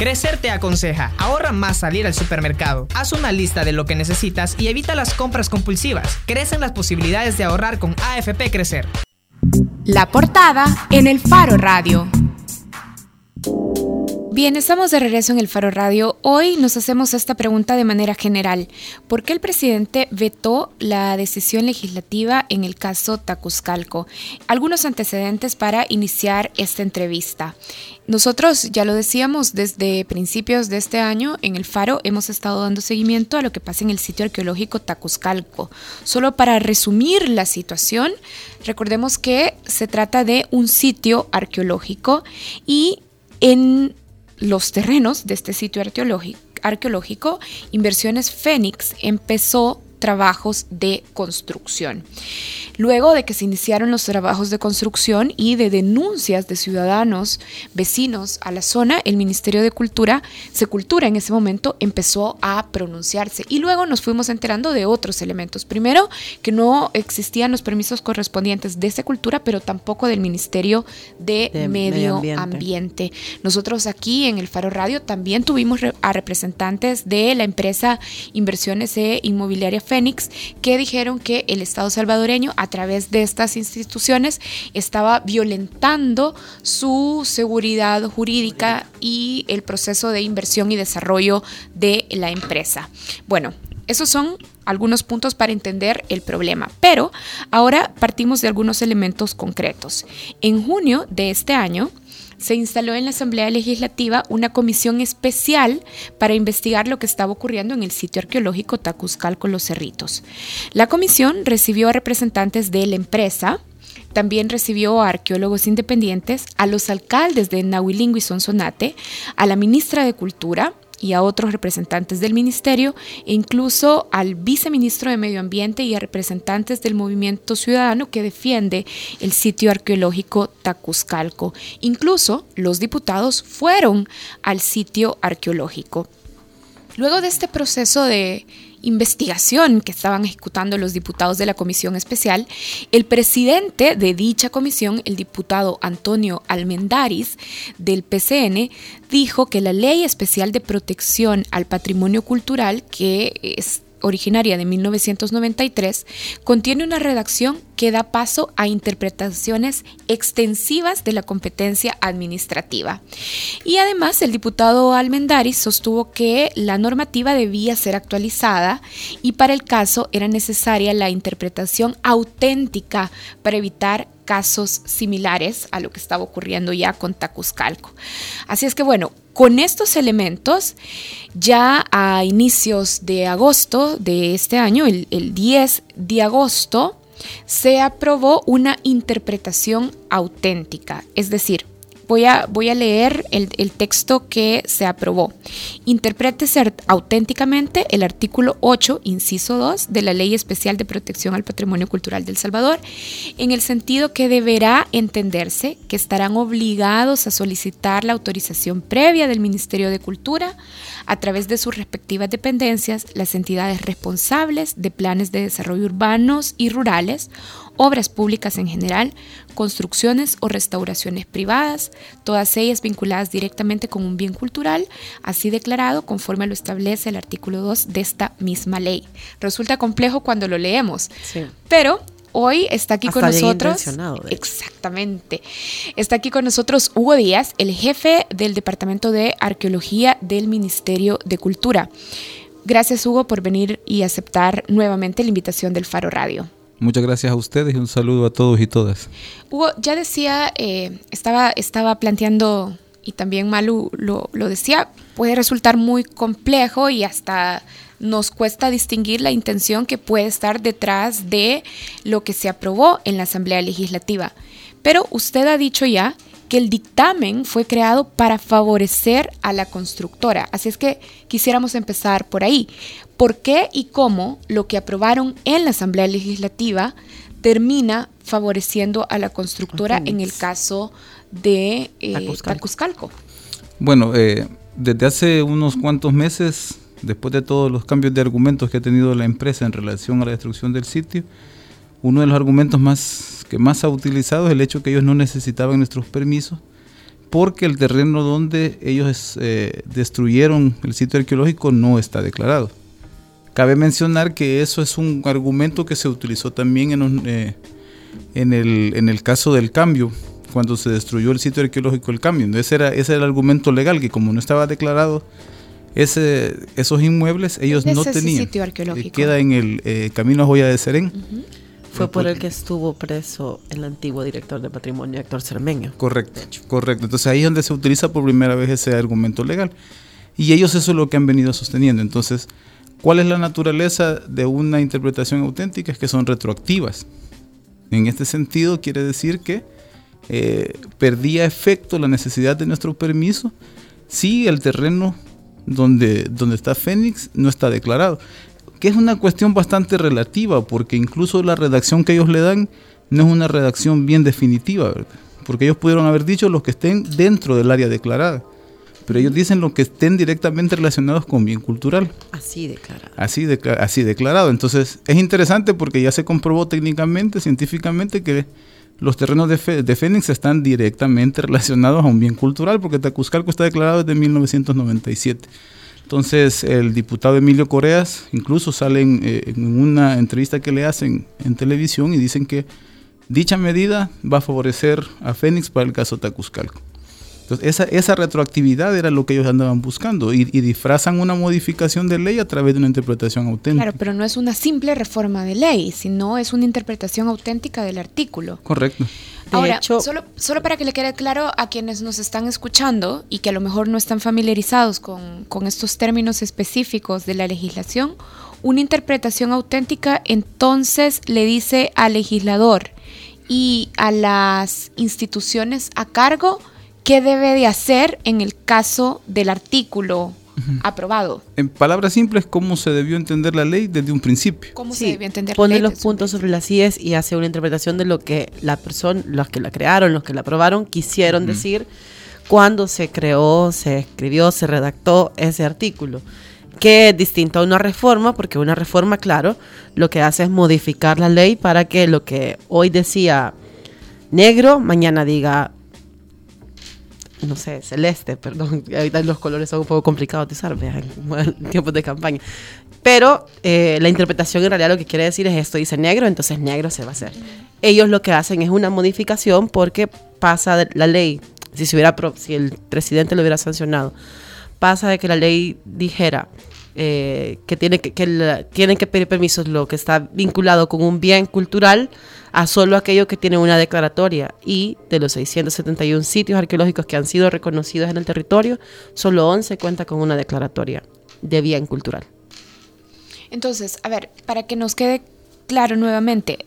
Crecer te aconseja, ahorra más salir al supermercado. Haz una lista de lo que necesitas y evita las compras compulsivas. Crecen las posibilidades de ahorrar con AFP Crecer. La portada en el Faro Radio. Bien, estamos de regreso en el Faro Radio. Hoy nos hacemos esta pregunta de manera general. ¿Por qué el presidente vetó la decisión legislativa en el caso Tacuzcalco? Algunos antecedentes para iniciar esta entrevista. Nosotros, ya lo decíamos, desde principios de este año en el Faro hemos estado dando seguimiento a lo que pasa en el sitio arqueológico Tacuzcalco. Solo para resumir la situación, recordemos que se trata de un sitio arqueológico y en los terrenos de este sitio arqueológico, Inversiones Fénix empezó trabajos de construcción. Luego de que se iniciaron los trabajos de construcción y de denuncias de ciudadanos vecinos a la zona, el Ministerio de Cultura, Secultura en ese momento empezó a pronunciarse y luego nos fuimos enterando de otros elementos. Primero, que no existían los permisos correspondientes de Secultura, pero tampoco del Ministerio de, Medio, ambiente. ambiente. Nosotros aquí en el Faro Radio también tuvimos a representantes de la empresa Inversiones e Inmobiliaria Fénix que dijeron que el Estado salvadoreño a través de estas instituciones estaba violentando su seguridad jurídica y el proceso de inversión y desarrollo de la empresa. Bueno, esos son algunos puntos para entender el problema, pero ahora partimos de algunos elementos concretos. En junio de este año, se instaló en la Asamblea Legislativa una comisión especial para investigar lo que estaba ocurriendo en el sitio arqueológico Tacuzcal con los Cerritos. La comisión recibió a representantes de la empresa, también recibió a arqueólogos independientes, a los alcaldes de Nahuilingo y Sonsonate, a la ministra de Cultura, y a otros representantes del ministerio e incluso al viceministro de Medio Ambiente y a representantes del movimiento ciudadano que defiende el sitio arqueológico Tacuzcalco. Incluso los diputados fueron al sitio arqueológico. Luego de este proceso de investigación que estaban ejecutando los diputados de la comisión especial, el presidente de dicha comisión, el diputado Antonio Almendaris del PCN, dijo que la ley especial de protección al patrimonio cultural, que es originaria de 1993, contiene una redacción que da paso a interpretaciones extensivas de la competencia administrativa. Y además el diputado Almendaris sostuvo que la normativa debía ser actualizada y para el caso era necesaria la interpretación auténtica para evitar casos similares a lo que estaba ocurriendo ya con Tacuzcalco. Así es que bueno, con estos elementos, ya a inicios de agosto de este año, el, el 10 de agosto, se aprobó una interpretación auténtica, es decir, Voy a, leer el, el, texto que se aprobó. Interprétese auténticamente el artículo 8, inciso 2 de la Ley Especial de Protección al Patrimonio Cultural del Salvador, en el sentido que deberá entenderse que estarán obligados a solicitar la autorización previa del Ministerio de Cultura a través de sus respectivas dependencias, las entidades responsables de planes de desarrollo urbanos y rurales obras públicas en general, construcciones o restauraciones privadas, todas ellas vinculadas directamente con un bien cultural, así declarado conforme lo establece el artículo 2 de esta misma ley. Resulta complejo cuando lo leemos, pero Hoy está aquí con nosotros. Exactamente. Está aquí con nosotros Hugo Díaz, el jefe del Departamento de Arqueología del Ministerio de Cultura. Gracias, Hugo, por venir y aceptar nuevamente la invitación del Faro Radio. Muchas gracias a ustedes y un saludo a todos y todas. Hugo, ya decía, eh, estaba, estaba planteando, y también Malu lo, lo decía, puede resultar muy complejo y hasta nos cuesta distinguir la intención que puede estar detrás de lo que se aprobó en la Asamblea Legislativa. Pero usted ha dicho ya que el dictamen fue creado para favorecer a la constructora. Así es que quisiéramos empezar por ahí. ¿Por qué y cómo lo que aprobaron en la Asamblea Legislativa termina favoreciendo a la constructora en el caso de eh, Bueno, eh, desde hace unos cuantos meses, después de todos los cambios de argumentos que ha tenido la empresa en relación a la destrucción del sitio, uno de los argumentos más que más ha utilizado es el hecho que ellos no necesitaban nuestros permisos porque el terreno donde ellos eh, destruyeron el sitio arqueológico no está declarado. Cabe mencionar que eso es un argumento que se utilizó también en, eh, en, el, en el caso del cambio, cuando se destruyó el sitio arqueológico del cambio. Ese era, ese era el argumento legal, que como no estaba declarado, ese, esos inmuebles ellos no tenían. Sitio arqueológico? queda en el eh, camino a Joya de Serén. Fue por el que estuvo preso el antiguo director de patrimonio, Héctor Cermeño. Correcto, correcto. Entonces ahí es donde se utiliza por primera vez ese argumento legal. Y ellos eso es lo que han venido sosteniendo. Entonces, ¿cuál es la naturaleza de una interpretación auténtica? Es que son retroactivas. En este sentido, quiere decir que eh, perdía efecto la necesidad de nuestro permiso si el terreno donde, donde está Fénix no está declarado que es una cuestión bastante relativa, porque incluso la redacción que ellos le dan no es una redacción bien definitiva, ¿verdad? porque ellos pudieron haber dicho los que estén dentro del área declarada, pero ellos dicen los que estén directamente relacionados con bien cultural. Así declarado. Así, así declarado. Entonces es interesante porque ya se comprobó técnicamente, científicamente, que los terrenos de, de Fénix están directamente relacionados a un bien cultural, porque Tacuzcalco está declarado desde 1997. Entonces el diputado Emilio Coreas incluso sale eh, en, una entrevista que le hacen en televisión y dicen que dicha medida va a favorecer a Fénix para el caso Tacuzcalco. Entonces esa, esa retroactividad era lo que ellos andaban buscando y, y, disfrazan una modificación de ley a través de una interpretación auténtica. Claro, pero no es una simple reforma de ley, sino es una interpretación auténtica del artículo. Correcto. Ahora, solo, solo para que le quede claro a quienes nos están escuchando y que a lo mejor no están familiarizados con, con estos términos específicos de la legislación, una interpretación auténtica entonces le dice al legislador y a las instituciones a cargo qué debe de hacer en el caso del artículo aprobado. En palabras simples, cómo se debió entender la ley desde un principio. ¿Cómo se debió entender Pone la ley los puntos sobre las IES y hace una interpretación de lo que la persona, los que la crearon, los que la aprobaron, quisieron decir cuando se creó, se escribió, se redactó ese artículo. Que es distinto a una reforma, porque una reforma, claro, lo que hace es modificar la ley para que lo que hoy decía negro, mañana diga no sé, celeste, perdón, ahorita los colores son un poco complicados de usar, en tiempos de campaña. Pero eh, la interpretación en realidad lo que quiere decir es esto dice negro, entonces negro se va a hacer. Ellos lo que hacen es una modificación porque pasa la ley, si, se hubiera, si el presidente lo hubiera sancionado, pasa de que la ley dijera eh, que, tiene que, que tienen que pedir permisos lo que está vinculado con un bien cultural a solo aquello que tiene una declaratoria y de los 671 sitios arqueológicos que han sido reconocidos en el territorio, solo 11 cuenta con una declaratoria de bien cultural. Entonces, a ver, para que nos quede claro nuevamente,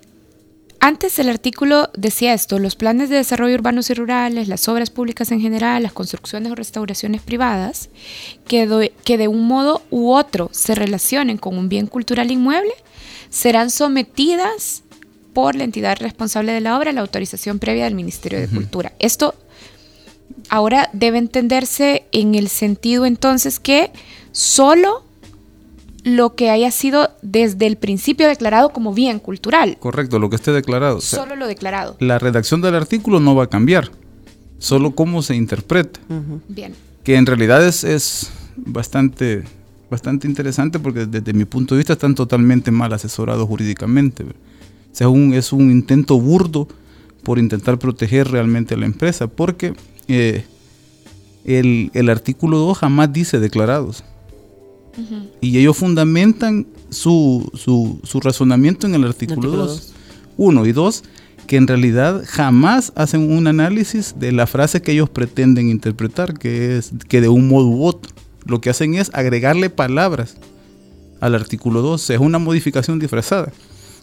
antes el artículo decía esto, los planes de desarrollo urbanos y rurales, las obras públicas en general, las construcciones o restauraciones privadas, que, que de un modo u otro se relacionen con un bien cultural inmueble, serán sometidas por la entidad responsable de la obra la autorización previa del Ministerio de Cultura. Esto ahora debe entenderse en el sentido entonces que solo lo que haya sido desde el principio declarado como bien cultural. Correcto, lo que esté declarado. Solo lo declarado. La redacción del artículo no va a cambiar, solo cómo se interpreta. Bien. Que en realidad es, es bastante, bastante interesante porque desde mi punto de vista están totalmente mal asesorados jurídicamente. O sea, es un intento burdo por intentar proteger realmente a la empresa, porque eh, el, el artículo 2 jamás dice declarados. Y ellos fundamentan su, su, razonamiento en el artículo 2. Uno y dos, que en realidad jamás hacen un análisis de la frase que ellos pretenden interpretar, que es que de un modo u otro. Lo que hacen es agregarle palabras al artículo 2. Es una modificación disfrazada.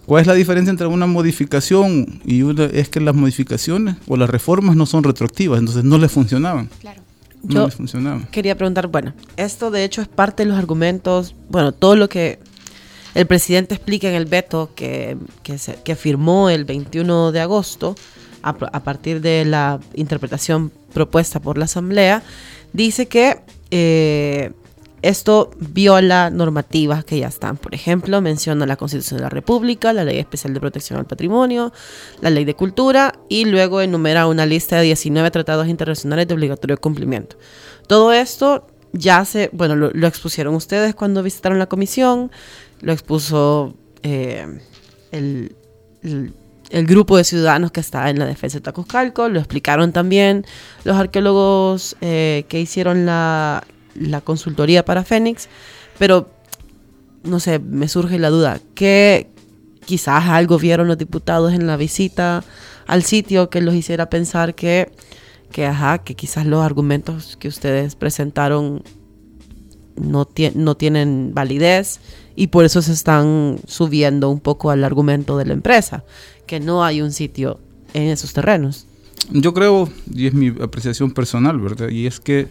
¿Cuál es la diferencia entre una modificación y una? Es que las modificaciones o las reformas no son retroactivas, entonces no les funcionaban. Claro. Yo quería preguntar, bueno, esto de hecho es parte de los argumentos, bueno, todo lo que el presidente explica en el veto que, que, firmó el 21 de agosto, a, partir de la interpretación propuesta por la Asamblea, dice que eh, esto viola normativas que ya están. Por ejemplo, menciona la Constitución de la República, la Ley Especial de Protección al Patrimonio, la Ley de Cultura y luego enumera una lista de 19 tratados internacionales de obligatorio cumplimiento. Todo esto ya se, bueno, lo, expusieron ustedes cuando visitaron la comisión, lo expuso eh, el, grupo de ciudadanos que está en la defensa de Tacuzcalco, lo explicaron también los arqueólogos eh, que hicieron la la consultoría para Fénix, pero no sé, me surge la duda, ¿qué quizás algo vieron los diputados en la visita al sitio que los hiciera pensar que, que, ajá, que quizás los argumentos que ustedes presentaron no, no tienen validez y por eso se están subiendo un poco al argumento de la empresa, que no hay un sitio en esos terrenos. Yo creo, y es mi apreciación personal, ¿verdad? Y es que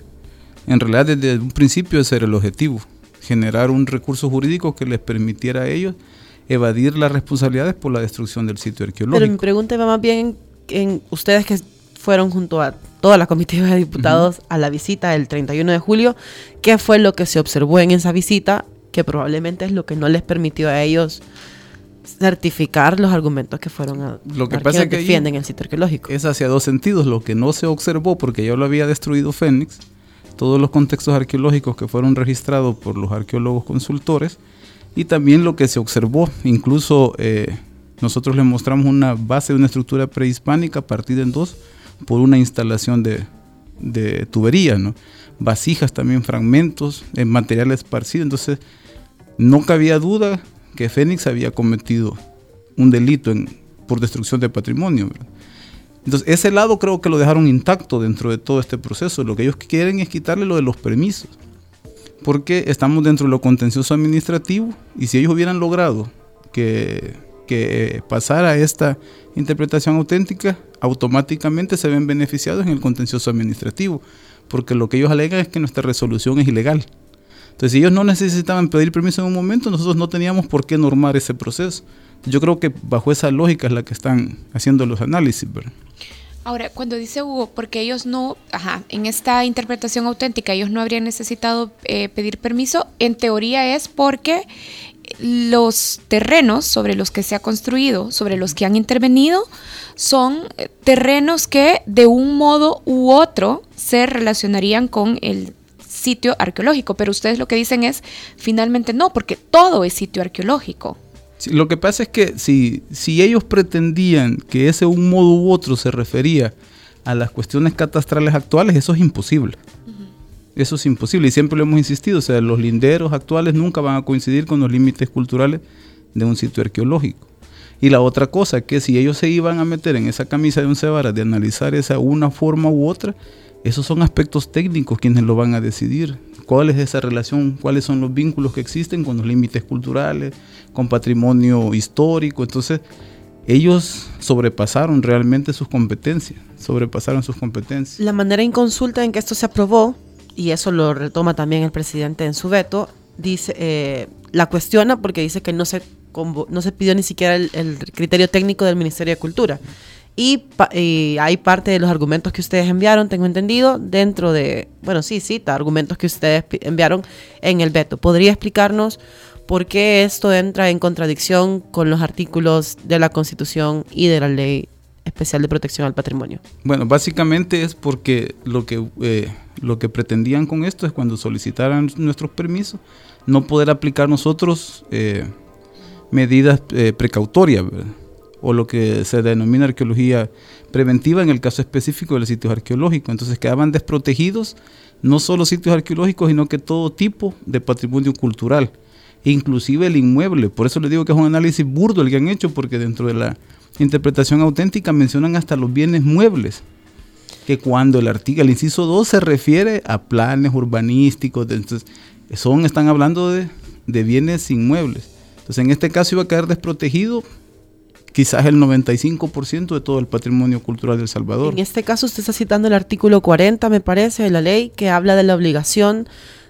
en realidad desde un principio ese era el objetivo, generar un recurso jurídico que les permitiera a ellos evadir las responsabilidades por la destrucción del sitio arqueológico. Pero mi pregunta va más bien en ustedes que fueron junto a toda la comitiva de diputados a la visita del 31 de julio, ¿qué fue lo que se observó en esa visita que probablemente es lo que no les permitió a ellos certificar los argumentos que fueron a, lo que pasa que defienden el sitio arqueológico? Es hacia dos sentidos, lo que no se observó porque ya lo había destruido Fénix todos los contextos arqueológicos que fueron registrados por los arqueólogos consultores y también lo que se observó. Incluso eh, nosotros le mostramos una base de una estructura prehispánica partida en dos por una instalación de, de tubería, ¿no? vasijas también, fragmentos, en material esparcido. Entonces, no cabía duda que Fénix había cometido un delito por destrucción de patrimonio. Entonces, ese lado creo que lo dejaron intacto dentro de todo este proceso. Lo que ellos quieren es quitarle lo de los permisos. Porque estamos dentro de lo contencioso administrativo y si ellos hubieran logrado que, que pasara esta interpretación auténtica, automáticamente se ven beneficiados en el contencioso administrativo. Porque lo que ellos alegan es que nuestra resolución es ilegal. Entonces, si ellos no necesitaban pedir permiso en un momento, nosotros no teníamos por qué normar ese proceso. Yo creo que bajo esa lógica es la que están haciendo los análisis. ¿verdad? Ahora, cuando dice Hugo, porque ellos no, ajá, en esta interpretación auténtica, ellos no habrían necesitado eh, pedir permiso, en teoría es porque los terrenos sobre los que se ha construido, sobre los que han intervenido, son eh, terrenos que de un modo u otro se relacionarían con el sitio arqueológico, pero ustedes lo que dicen es finalmente no, porque todo es sitio arqueológico lo que pasa es que si, si ellos pretendían que ese un modo u otro se refería a las cuestiones catastrales actuales, eso es imposible. Eso es imposible y siempre lo hemos insistido, o sea, los linderos actuales nunca van a coincidir con los límites culturales de un sitio arqueológico. Y la otra cosa, que si ellos se iban a meter en esa camisa de un cebara de analizar esa una forma u otra, esos son aspectos técnicos quienes lo van a decidir cuál es esa relación, cuáles son los vínculos que existen con los límites culturales, con patrimonio histórico. Entonces, ellos sobrepasaron realmente sus competencias, sobrepasaron sus competencias. La manera inconsulta en que esto se aprobó, y eso lo retoma también el presidente en su veto, dice, eh, la cuestiona porque dice que no se, no se pidió ni siquiera el, el criterio técnico del Ministerio de Cultura. Y, hay parte de los argumentos que ustedes enviaron, tengo entendido, dentro de, bueno, sí, cita argumentos que ustedes enviaron en el veto. ¿Podría explicarnos por qué esto entra en contradicción con los artículos de la Constitución y de la Ley Especial de Protección al Patrimonio? Bueno, básicamente es porque lo que, eh, lo que pretendían con esto es cuando solicitaran nuestros permisos, no poder aplicar nosotros eh, medidas eh, precautorias, ¿verdad? O lo que se denomina arqueología preventiva en el caso específico de los sitios arqueológicos. Entonces quedaban desprotegidos no solo sitios arqueológicos, sino que todo tipo de patrimonio cultural, inclusive el inmueble. Por eso les digo que es un análisis burdo el que han hecho, porque dentro de la interpretación auténtica mencionan hasta los bienes muebles, que cuando el artículo, el inciso 2 se refiere a planes urbanísticos, entonces son, están hablando de, de bienes inmuebles. Entonces en este caso iba a quedar desprotegido quizás el 95% de todo el patrimonio cultural de El Salvador. En este caso usted está citando el artículo 40, me parece, de la ley que habla de la obligación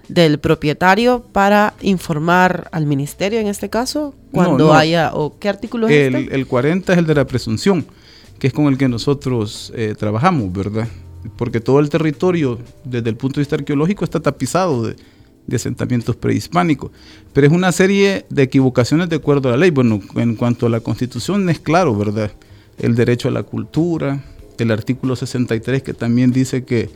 del propietario para informar al ministerio en este caso cuando haya o qué artículo es el, este? El 40 es el de la presunción, que es con el que nosotros eh, trabajamos, ¿verdad? Porque todo el territorio desde el punto de vista arqueológico está tapizado de, de asentamientos prehispánicos. Pero es una serie de equivocaciones de acuerdo a la ley. Bueno, en cuanto a la constitución es claro, ¿verdad? El derecho a la cultura, el artículo 63 que también dice que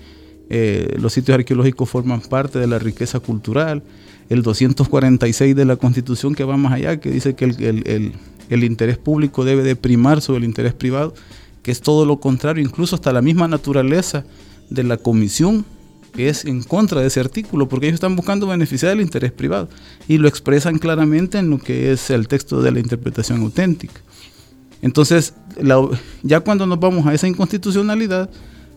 eh, los sitios arqueológicos forman parte de la riqueza cultural, el 246 de la constitución que va más allá, que dice que el, el interés público debe de primar sobre el interés privado, que es todo lo contrario, incluso hasta la misma naturaleza de la comisión es en contra de ese artículo, porque ellos están buscando beneficiar el interés privado y lo expresan claramente en lo que es el texto de la interpretación auténtica. Entonces, ya cuando nos vamos a esa inconstitucionalidad,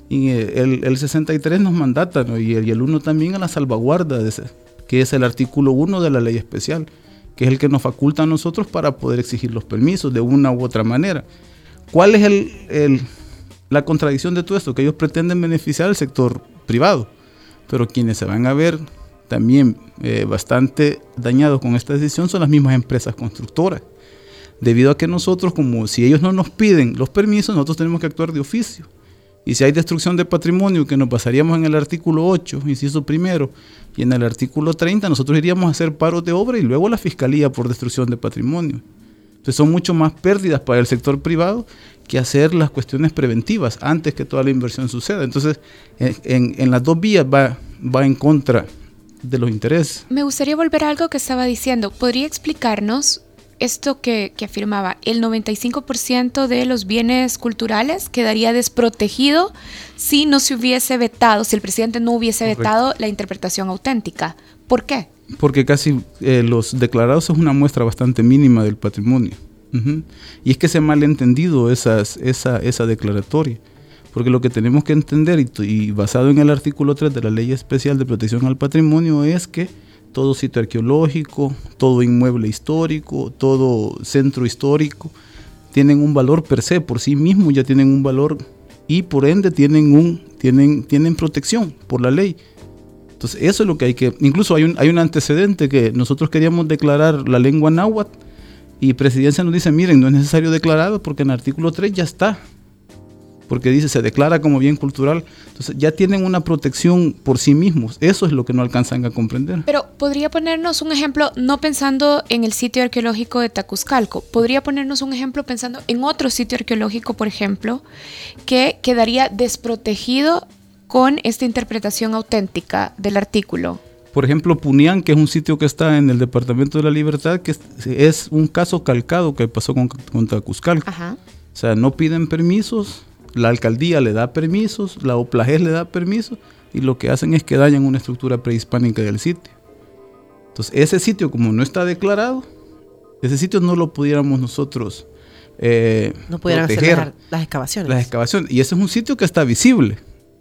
y el, el 63 nos mandata, y, el, y, el, 1 también a la salvaguarda, de ese, que es el artículo 1 de la ley especial, que es el que nos faculta a nosotros para poder exigir los permisos de una u otra manera. ¿Cuál es el, la contradicción de todo esto? Que ellos pretenden beneficiar al sector privado pero quienes se van a ver también eh, bastante dañados con esta decisión son las mismas empresas constructoras. Debido a que nosotros, como si ellos no nos piden los permisos, nosotros tenemos que actuar de oficio. Y si hay destrucción de patrimonio, que nos pasaríamos en el artículo 8, inciso primero, y en el artículo 30, nosotros iríamos a hacer paros de obra y luego la fiscalía por destrucción de patrimonio. Entonces son mucho más pérdidas para el sector privado que hacer las cuestiones preventivas antes que toda la inversión suceda. Entonces, en, las dos vías va, va en contra de los intereses. Me gustaría volver a algo que estaba diciendo. ¿Podría explicarnos esto que, afirmaba? El 95% de los bienes culturales quedaría desprotegido si no se hubiese vetado, si el presidente no hubiese vetado la interpretación auténtica. ¿Por qué? Porque casi eh, los declarados es una muestra bastante mínima del patrimonio. Y es que se ha malentendido esas, esa, esa declaratoria. Porque lo que tenemos que entender, y, basado en el artículo 3 de la Ley Especial de Protección al Patrimonio, es que todo sitio arqueológico, todo inmueble histórico, todo centro histórico, tienen un valor per se, por sí mismos ya tienen un valor y por ende tienen, un, tienen, tienen protección por la ley. Entonces eso es lo que hay que, incluso hay un, hay un antecedente que nosotros queríamos declarar la lengua náhuatl y presidencia nos dice, miren, no es necesario declarado porque en el artículo 3 ya está. Porque dice, se declara como bien cultural. Entonces ya tienen una protección por sí mismos. Eso es lo que no alcanzan a comprender. Pero podría ponernos un ejemplo, no pensando en el sitio arqueológico de Tacuzcalco, podría ponernos un ejemplo pensando en otro sitio arqueológico, por ejemplo, que quedaría desprotegido con esta interpretación auténtica del artículo. Por ejemplo, Punián, que es un sitio que está en el Departamento de la Libertad, que es, un caso calcado que pasó con, con Tacuzcalco. O sea, no piden permisos, la alcaldía le da permisos, la OPLAGES le da permisos, y lo que hacen es que dañan una estructura prehispánica del sitio. Entonces, ese sitio, como no está declarado, ese sitio no lo pudiéramos nosotros eh, no pudieran hacer las excavaciones. Las excavaciones. Y ese es un sitio que está visible.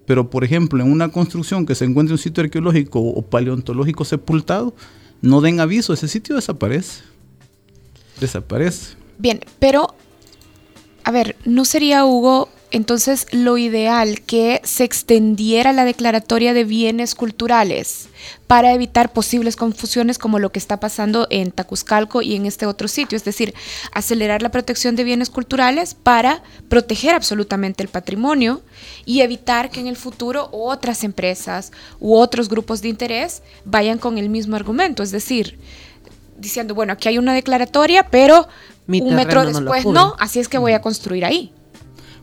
Pero, por ejemplo, en una construcción que se encuentre un sitio arqueológico o paleontológico sepultado, no den aviso, ese sitio desaparece. Desaparece. Bien, pero, a ver, ¿no sería, Hugo, entonces lo ideal que se extendiera la declaratoria de bienes culturales para evitar posibles confusiones como lo que está pasando en Tacuzcalco y en este otro sitio, es decir, acelerar la protección de bienes culturales para proteger absolutamente el patrimonio y evitar que en el futuro otras empresas u otros grupos de interés vayan con el mismo argumento, es decir, diciendo, bueno, aquí hay una declaratoria, pero un metro después no, así es que voy a construir ahí.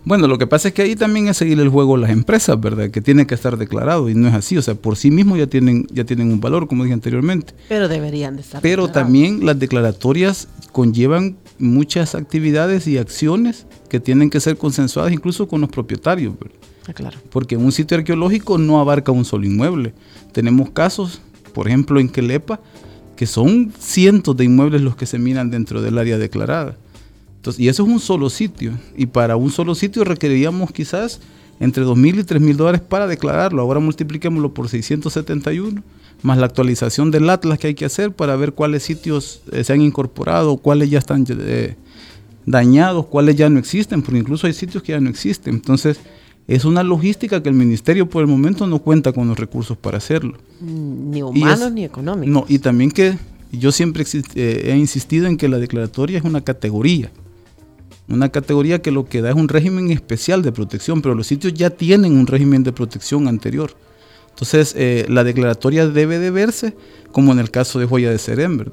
Bueno, lo que pasa es que ahí también es seguir el juego las empresas, ¿verdad? Que tiene que estar declarado y no es así, o sea, por sí mismos ya tienen ya tienen un valor, como dije anteriormente. Pero deberían de estar. Pero también las declaratorias conllevan muchas actividades y acciones que tienen que ser consensuadas incluso con los propietarios, ¿verdad? Ah, claro. Porque un sitio arqueológico no abarca un solo inmueble. Tenemos casos, por ejemplo, en Quelepa, que son cientos de inmuebles los que se miran dentro del área declarada y eso es un solo sitio. Y para un solo sitio requeriríamos quizás entre 2.000 y 3.000 dólares para declararlo. Ahora multipliquémoslo por 671, más la actualización del Atlas que hay que hacer para ver cuáles sitios eh, se han incorporado, cuáles ya están eh, dañados, cuáles ya no existen, porque incluso hay sitios que ya no existen. Entonces, es una logística que el ministerio por el momento no cuenta con los recursos para hacerlo. Mm, ni humanos ni económicos. No, y también que yo siempre eh, he insistido en que la declaratoria es una categoría una categoría que lo que da es un régimen especial de protección, pero los sitios ya tienen un régimen de protección anterior. Entonces, eh, la declaratoria debe de verse como en el caso de Joya de Serén,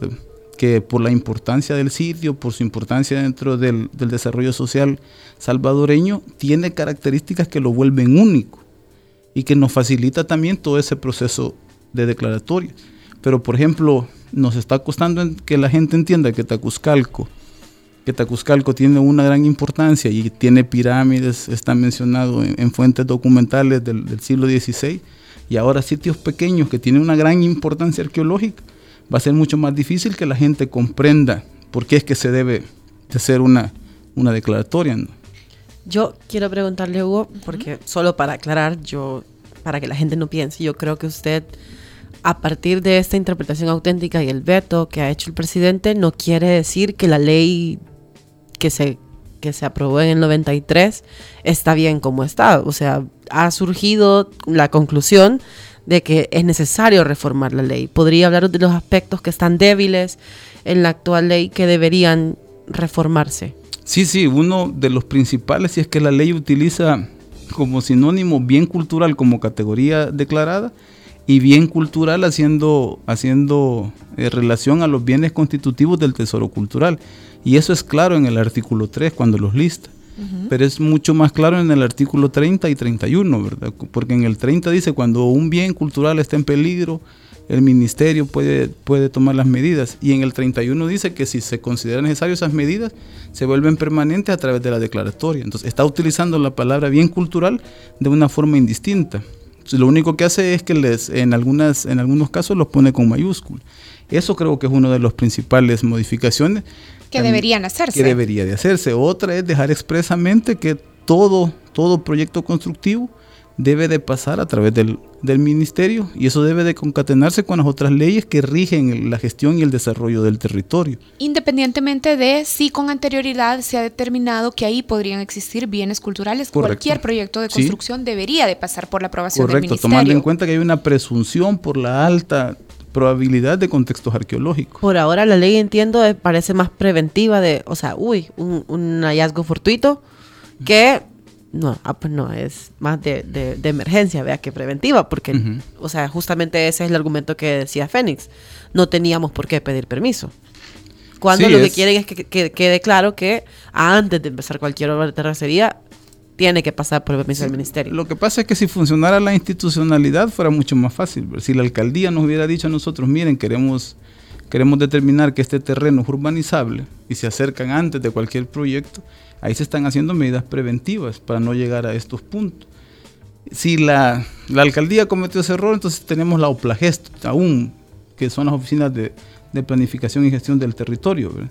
que por la importancia del sitio, por su importancia dentro del, del, desarrollo social salvadoreño, tiene características que lo vuelven único y que nos facilita también todo ese proceso de declaratoria. Pero, por ejemplo, nos está costando que la gente entienda que Tacuzcalco, que Tacuzcalco tiene una gran importancia y tiene pirámides, está mencionado en, fuentes documentales del, del siglo XVI, y ahora sitios pequeños que tienen una gran importancia arqueológica, va a ser mucho más difícil que la gente comprenda por qué es que se debe de hacer una, una declaratoria. Yo quiero preguntarle, Hugo, porque solo para aclarar, yo, para que la gente no piense, yo creo que usted, a partir de esta interpretación auténtica y el veto que ha hecho el presidente, no quiere decir que la ley que se, que se aprobó en el 93 está bien como está. O sea, ha surgido la conclusión de que es necesario reformar la ley. ¿Podría hablar de los aspectos que están débiles en la actual ley que deberían reformarse? Sí, sí, uno de los principales, si es que la ley utiliza como sinónimo bien cultural como categoría declarada y bien cultural haciendo, haciendo eh, relación a los bienes constitutivos del tesoro cultural. Y eso es claro en el artículo 3 cuando los lista pero es mucho más claro en el artículo 30 y 31, ¿verdad? Porque en el 30 dice, cuando un bien cultural está en peligro, el ministerio puede, puede tomar las medidas. Y en el 31 dice que si se consideran necesarias esas medidas, se vuelven permanentes a través de la declaratoria. Entonces está utilizando la palabra bien cultural de una forma indistinta. lo único que hace es que les, en, algunas, en algunos casos los pone con mayúscula. Eso creo que es una de las principales modificaciones que deberían hacerse. Que debería de hacerse. Otra es dejar expresamente que todo, todo proyecto constructivo debe de pasar a través del, del, ministerio y eso debe de concatenarse con las otras leyes que rigen la gestión y el desarrollo del territorio. Independientemente de si con anterioridad se ha determinado que ahí podrían existir bienes culturales, cualquier proyecto de construcción debería de pasar por la aprobación del ministerio. tomando en cuenta que hay una presunción por la alta probabilidad de contextos arqueológicos. Por ahora la ley, entiendo, parece más preventiva de, o sea, uy, un, hallazgo fortuito que no, ah, pues no, es más de, de, emergencia, vea, que preventiva, porque, o sea, justamente ese es el argumento que decía Fénix. No teníamos por qué pedir permiso. Cuando lo que quieren es que, que, quede claro que antes de empezar cualquier obra de terracería tiene que pasar por el permiso del ministerio. Lo que pasa es que si funcionara la institucionalidad fuera mucho más fácil. Si la alcaldía nos hubiera dicho a nosotros, miren, queremos, queremos determinar que este terreno es urbanizable y se acercan antes de cualquier proyecto, ahí se están haciendo medidas preventivas para no llegar a estos puntos. Si la, alcaldía cometió ese error, entonces tenemos la OPLAGEST aún, que son las oficinas de, de planificación y gestión del territorio. ¿verdad?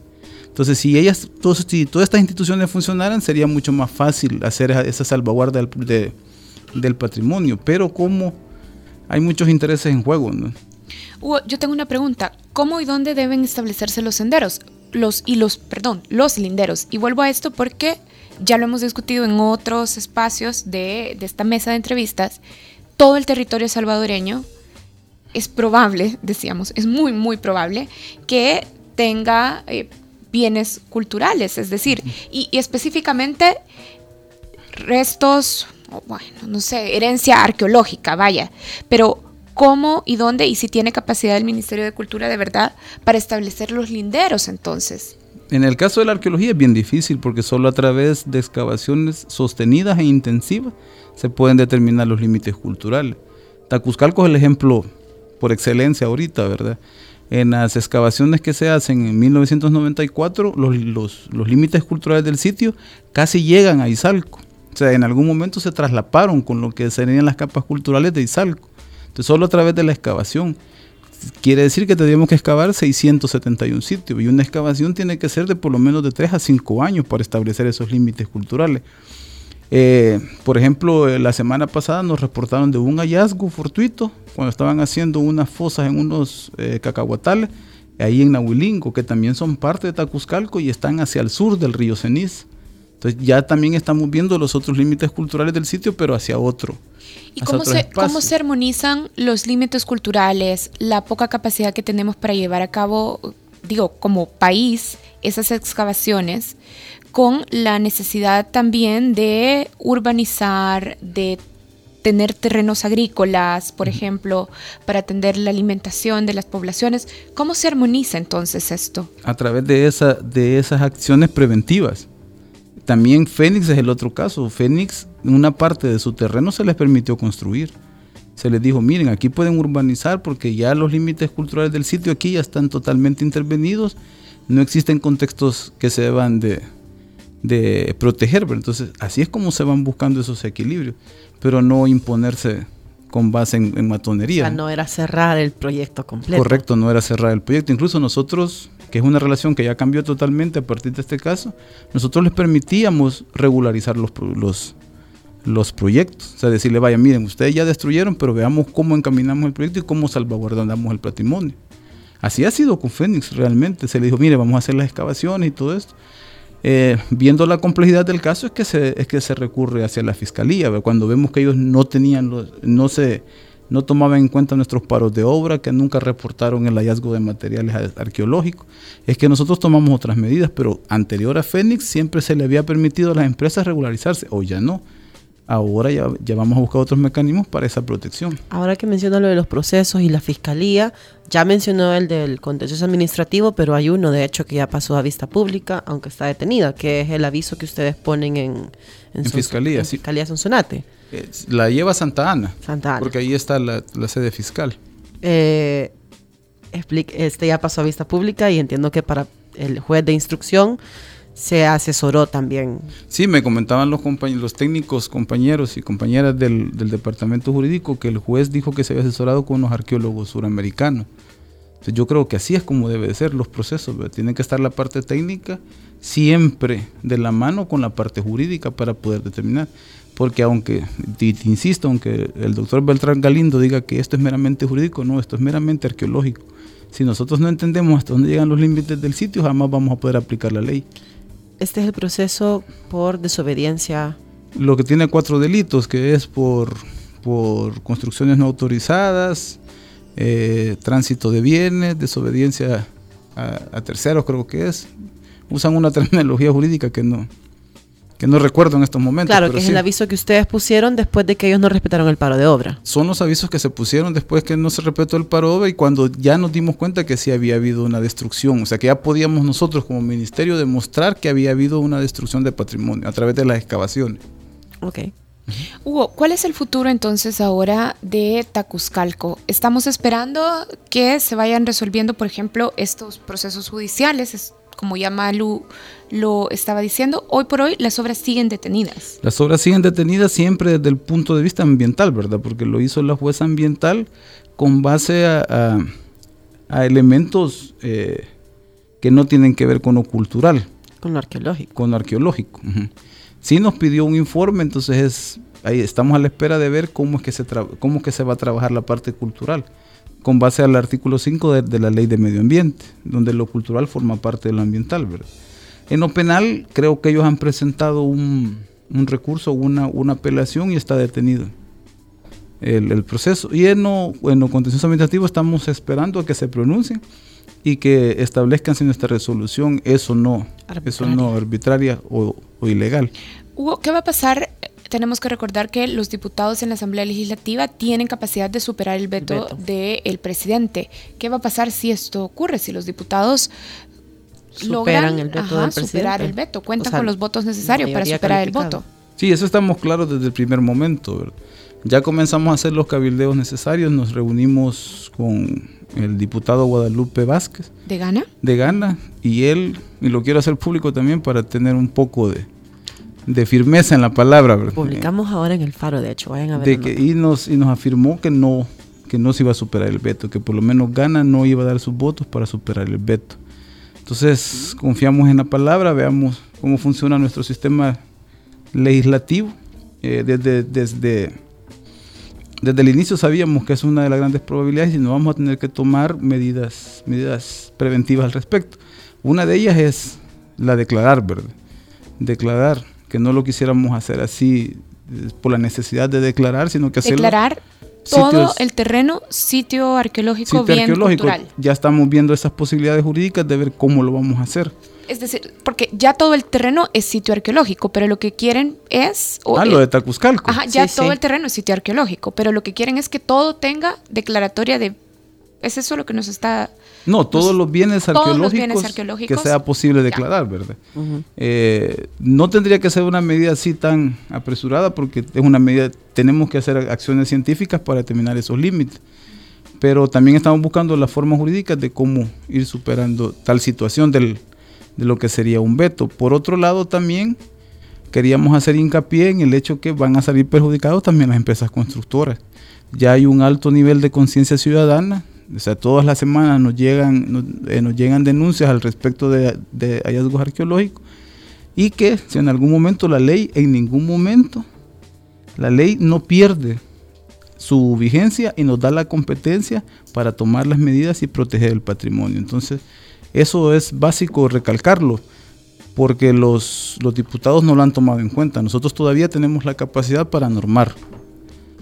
Entonces, si ellas, todos, si todas estas instituciones funcionaran, sería mucho más fácil hacer esa salvaguarda del, patrimonio. Pero como hay muchos intereses en juego, ¿no? yo tengo una pregunta. ¿Cómo y dónde deben establecerse los senderos? Los y los, perdón, los linderos. Y vuelvo a esto porque ya lo hemos discutido en otros espacios de, de esta mesa de entrevistas. Todo el territorio salvadoreño es probable, decíamos, es muy, muy probable que tenga eh, bienes culturales, es decir, y, específicamente restos, bueno, no sé, herencia arqueológica, vaya, pero cómo y dónde y si tiene capacidad el Ministerio de Cultura de verdad para establecer los linderos entonces. En el caso de la arqueología es bien difícil porque solo a través de excavaciones sostenidas e intensivas se pueden determinar los límites culturales. Tacuzcalco es el ejemplo por excelencia ahorita, ¿verdad? En las excavaciones que se hacen en 1994, los, límites culturales del sitio casi llegan a Izalco. O sea, en algún momento se traslaparon con lo que serían las capas culturales de Izalco. Entonces, solo a través de la excavación. Quiere decir que tendríamos que excavar 671 sitios y una excavación tiene que ser de por lo menos de 3 a 5 años para establecer esos límites culturales. Eh, por ejemplo, eh, la semana pasada nos reportaron de un hallazgo fortuito cuando estaban haciendo unas fosas en unos eh, cacahuatales, ahí en Nahuilingo, que también son parte de Tacuzcalco y están hacia el sur del río Ceniz. Entonces ya también estamos viendo los otros límites culturales del sitio, pero hacia otro. ¿Y cómo se, cómo se armonizan los límites culturales, la poca capacidad que tenemos para llevar a cabo, digo, como país, esas excavaciones? con la necesidad también de urbanizar, de tener terrenos agrícolas, por ejemplo, para atender la alimentación de las poblaciones. ¿Cómo se armoniza entonces esto? A través de, esa, de esas acciones preventivas. También Fénix es el otro caso. Fénix, una parte de su terreno se les permitió construir. Se les dijo, miren, aquí pueden urbanizar porque ya los límites culturales del sitio aquí ya están totalmente intervenidos. No existen contextos que se deban de, de proteger. Pero entonces, así es como se van buscando esos equilibrios, pero no imponerse con base en, matonería. O sea, no era cerrar el proyecto completo. Correcto, no era cerrar el proyecto. Incluso nosotros, que es una relación que ya cambió totalmente a partir de este caso, nosotros les permitíamos regularizar los, los, los proyectos. O sea, decirle, vaya, miren, ustedes ya destruyeron, pero veamos cómo encaminamos el proyecto y cómo salvaguardamos el patrimonio. Así ha sido con Fénix realmente. Se le dijo, mire, vamos a hacer las excavaciones y todo esto. Eh, viendo la complejidad del caso es que se, es que se recurre hacia la fiscalía, cuando vemos que ellos no tenían, no se, no tomaban en cuenta nuestros paros de obra, que nunca reportaron el hallazgo de materiales arqueológicos, es que nosotros tomamos otras medidas, pero anterior a Fénix siempre se le había permitido a las empresas regularizarse, o ya no. Ahora ya, ya, vamos a buscar otros mecanismos para esa protección. Ahora que menciona lo de los procesos y la fiscalía, ya mencionó el del contencioso administrativo, pero hay uno de hecho que ya pasó a vista pública, aunque está detenida, que es el aviso que ustedes ponen en, en, fiscalía. En Fiscalía Sonsonate. la lleva Santa Ana. Santa Ana. Porque ahí está la, sede fiscal. Eh, este ya pasó a vista pública y entiendo que para el juez de instrucción se asesoró también. Sí, me comentaban los, los técnicos, compañeros y compañeras del, departamento jurídico que el juez dijo que se había asesorado con unos arqueólogos suramericanos. yo creo que así es como debe de ser los procesos. Tiene que estar la parte técnica siempre de la mano con la parte jurídica para poder determinar. Porque aunque, te, insisto, aunque el doctor Beltrán Galindo diga que esto es meramente jurídico, no, esto es meramente arqueológico. Si nosotros no entendemos hasta dónde llegan los límites del sitio, jamás vamos a poder aplicar la ley este es el proceso por desobediencia. Lo que tiene cuatro delitos, que es por, por construcciones no autorizadas, eh, tránsito de bienes, desobediencia a, a, terceros creo que es. Usan una terminología jurídica que no, que no recuerdo en estos momentos. Claro, que es el aviso que ustedes pusieron después de que ellos no respetaron el paro de obra. Son los avisos que se pusieron después que no se respetó el paro de obra y cuando ya nos dimos cuenta que sí había habido una destrucción. O sea, que ya podíamos nosotros como ministerio demostrar que había habido una destrucción de patrimonio a través de las excavaciones. Ok. Hugo, ¿cuál es el futuro entonces ahora de Tacuzcalco? Estamos esperando que se vayan resolviendo, por ejemplo, estos procesos judiciales, como ya Malu lo estaba diciendo, hoy por hoy las obras siguen detenidas. Las obras siguen detenidas siempre desde el punto de vista ambiental, ¿verdad? Porque lo hizo la jueza ambiental con base a, elementos eh, que no tienen que ver con lo cultural. Con lo arqueológico. Con lo arqueológico. Sí nos pidió un informe, entonces es, ahí estamos a la espera de ver cómo es que se, cómo es que se va a trabajar la parte cultural con base al artículo 5 de, la ley de medio ambiente, donde lo cultural forma parte de lo ambiental. ¿verdad? En lo penal, creo que ellos han presentado un, recurso, una, una apelación y está detenido el, proceso. Y en lo, en lo contencioso administrativo estamos esperando a que se pronuncien y que establezcan si nuestra resolución es o no, eso no arbitraria o, o ilegal. Hugo, ¿qué va a pasar tenemos que recordar que los diputados en la Asamblea Legislativa tienen capacidad de superar el veto, del presidente. ¿Qué va a pasar si esto ocurre? Si los diputados logran el veto superar el veto, cuentan con los votos necesarios para superar el voto. Sí, eso estamos claros desde el primer momento. Ya comenzamos a hacer los cabildeos necesarios, nos reunimos con el diputado Guadalupe Vázquez. ¿De Gana? De Gana, y él, y lo quiero hacer público también para tener un poco de, de firmeza en la palabra. Publicamos ahora en el Faro, de hecho, vayan a ver. y, nos, y nos afirmó que no, que no se iba a superar el veto, que por lo menos Gana no iba a dar sus votos para superar el veto. Entonces, confiamos en la palabra, veamos cómo funciona nuestro sistema legislativo. Eh, desde, desde, desde el inicio sabíamos que es una de las grandes probabilidades y nos vamos a tener que tomar medidas, medidas preventivas al respecto. Una de ellas es la declarar, ¿verdad? Declarar que no lo quisiéramos hacer así eh, por la necesidad de declarar, sino que hacerlo. Declarar todo el terreno sitio arqueológico bien cultural. Ya estamos viendo esas posibilidades jurídicas de ver cómo lo vamos a hacer. Es decir, porque ya todo el terreno es sitio arqueológico, pero lo que quieren es... ah, lo de Tacuzcalco. Ajá, ya todo el terreno es sitio arqueológico, pero lo que quieren es que todo tenga declaratoria de... ¿Es eso lo que nos está...? No, todos, los, bienes arqueológicos que sea posible declarar, ¿verdad? Eh, no tendría que ser una medida así tan apresurada porque es una medida, tenemos que hacer acciones científicas para determinar esos límites pero también estamos buscando las formas jurídicas de cómo ir superando tal situación del, de lo que sería un veto. Por otro lado, también queríamos hacer hincapié en el hecho que van a salir perjudicados también las empresas constructoras. Ya hay un alto nivel de conciencia ciudadana, o sea, todas las semanas nos llegan, nos, eh, llegan denuncias al respecto de, de hallazgos arqueológicos y que si en algún momento la ley, en ningún momento, la ley no pierde su vigencia y nos da la competencia para tomar las medidas y proteger el patrimonio. Entonces, eso es básico recalcarlo, porque los, los diputados no lo han tomado en cuenta. Nosotros todavía tenemos la capacidad para normar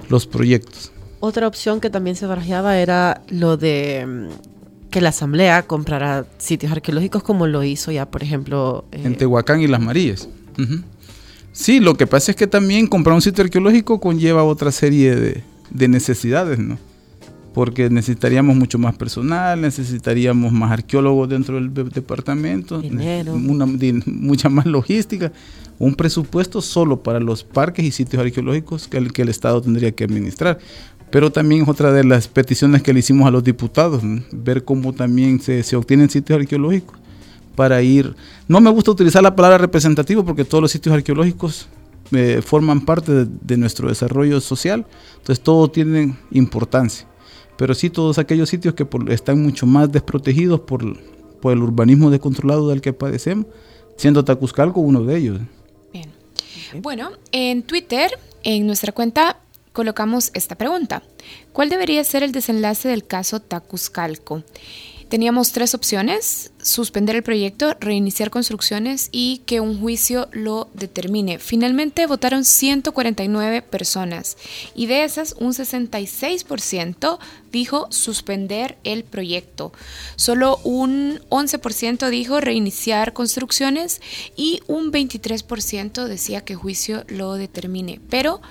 los proyectos. Otra opción que también se barajeaba era lo de mm, que la Asamblea comprara sitios arqueológicos como lo hizo ya, por ejemplo... Eh, en Tehuacán y Las Marías. Sí, lo que pasa es que también comprar un sitio arqueológico conlleva otra serie de, de necesidades, ¿no? porque necesitaríamos mucho más personal, necesitaríamos más arqueólogos dentro del departamento, mucha más logística, un presupuesto solo para los parques y sitios arqueológicos que el, que el Estado tendría que administrar. Pero también es otra de las peticiones que le hicimos a los diputados, ver cómo también se, se obtienen sitios arqueológicos para ir... No me gusta utilizar la palabra representativo porque todos los sitios arqueológicos eh, forman parte de, nuestro desarrollo social, entonces todo tiene importancia. Pero sí todos aquellos sitios que están mucho más desprotegidos por, el urbanismo descontrolado del que padecemos, siendo Tacuzcalco uno de ellos. Bueno, en Twitter, en nuestra cuenta, colocamos esta pregunta. ¿Cuál debería ser el desenlace del caso Tacuzcalco? Teníamos tres opciones, suspender el proyecto, reiniciar construcciones y que un juicio lo determine. Finalmente votaron 149 personas y de esas un 66% dijo suspender el proyecto. Solo un 11% dijo reiniciar construcciones y un 23% decía que juicio lo determine. Pero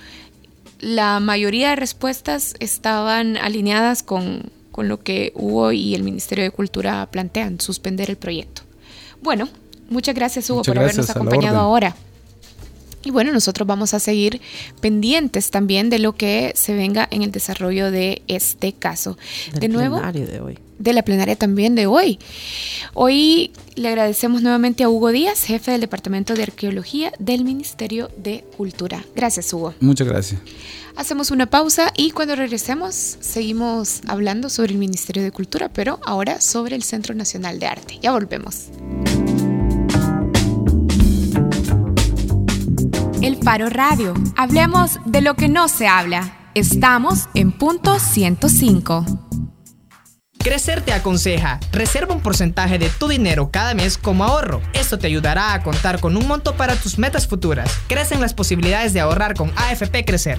la mayoría de respuestas estaban alineadas con con lo que Hugo y el Ministerio de Cultura plantean, suspender el proyecto. Bueno, muchas gracias Hugo por habernos acompañado ahora. Y bueno, nosotros vamos a seguir pendientes también de lo que se venga en el desarrollo de este caso. de nuevo, de hoy. De la plenaria también de hoy. Hoy le agradecemos nuevamente a Hugo Díaz, jefe del Departamento de Arqueología del Ministerio de Cultura. Gracias, Hugo. Muchas gracias. Hacemos una pausa y cuando regresemos seguimos hablando sobre el Ministerio de Cultura, pero ahora sobre el Centro Nacional de Arte. Ya volvemos. El Faro Radio. Hablemos de lo que no se habla. Estamos en punto 105. Crecer te aconseja, reserva un porcentaje de tu dinero cada mes como ahorro. Esto te ayudará a contar con un monto para tus metas futuras. Crecen las posibilidades de ahorrar con AFP Crecer.